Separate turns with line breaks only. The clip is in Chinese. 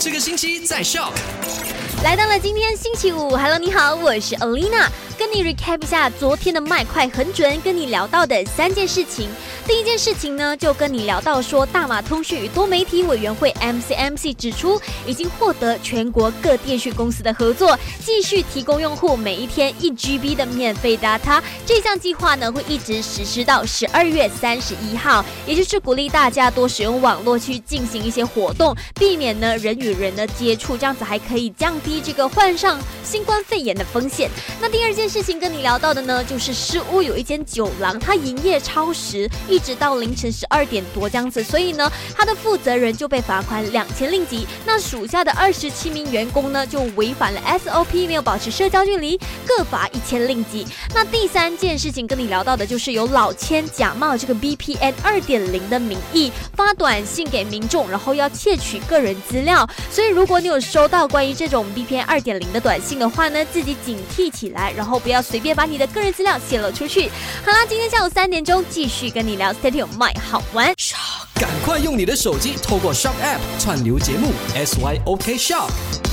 这个星期在笑。
来到了今天星期五，Hello，你好，我是 Olina，跟你 recap 一下昨天的麦快很准，跟你聊到的三件事情。第一件事情呢，就跟你聊到说，大马通讯与多媒体委员会 MCMC 指出，已经获得全国各电讯公司的合作，继续提供用户每一天一 GB 的免费 data。这项计划呢，会一直实施到十二月三十一号，也就是鼓励大家多使用网络去进行一些活动，避免呢人与人的接触，这样子还可以降低这个患上新冠肺炎的风险。那第二件事情跟你聊到的呢，就是失屋有一间酒廊，它营业超时。一直到凌晨十二点多这样子，所以呢，他的负责人就被罚款两千令吉。那属下的二十七名员工呢，就违反了 SOP，没有保持社交距离，各罚一千令吉。那第三件事情跟你聊到的，就是有老千假冒这个 VPN 二点零的名义发短信给民众，然后要窃取个人资料。所以如果你有收到关于这种 VPN 二点零的短信的话呢，自己警惕起来，然后不要随便把你的个人资料泄露出去。好啦，今天下午三点钟继续跟你。聊 Stadium 麦好玩，
赶快用你的手机透过 Shop App 串流节目 SYOK Shop。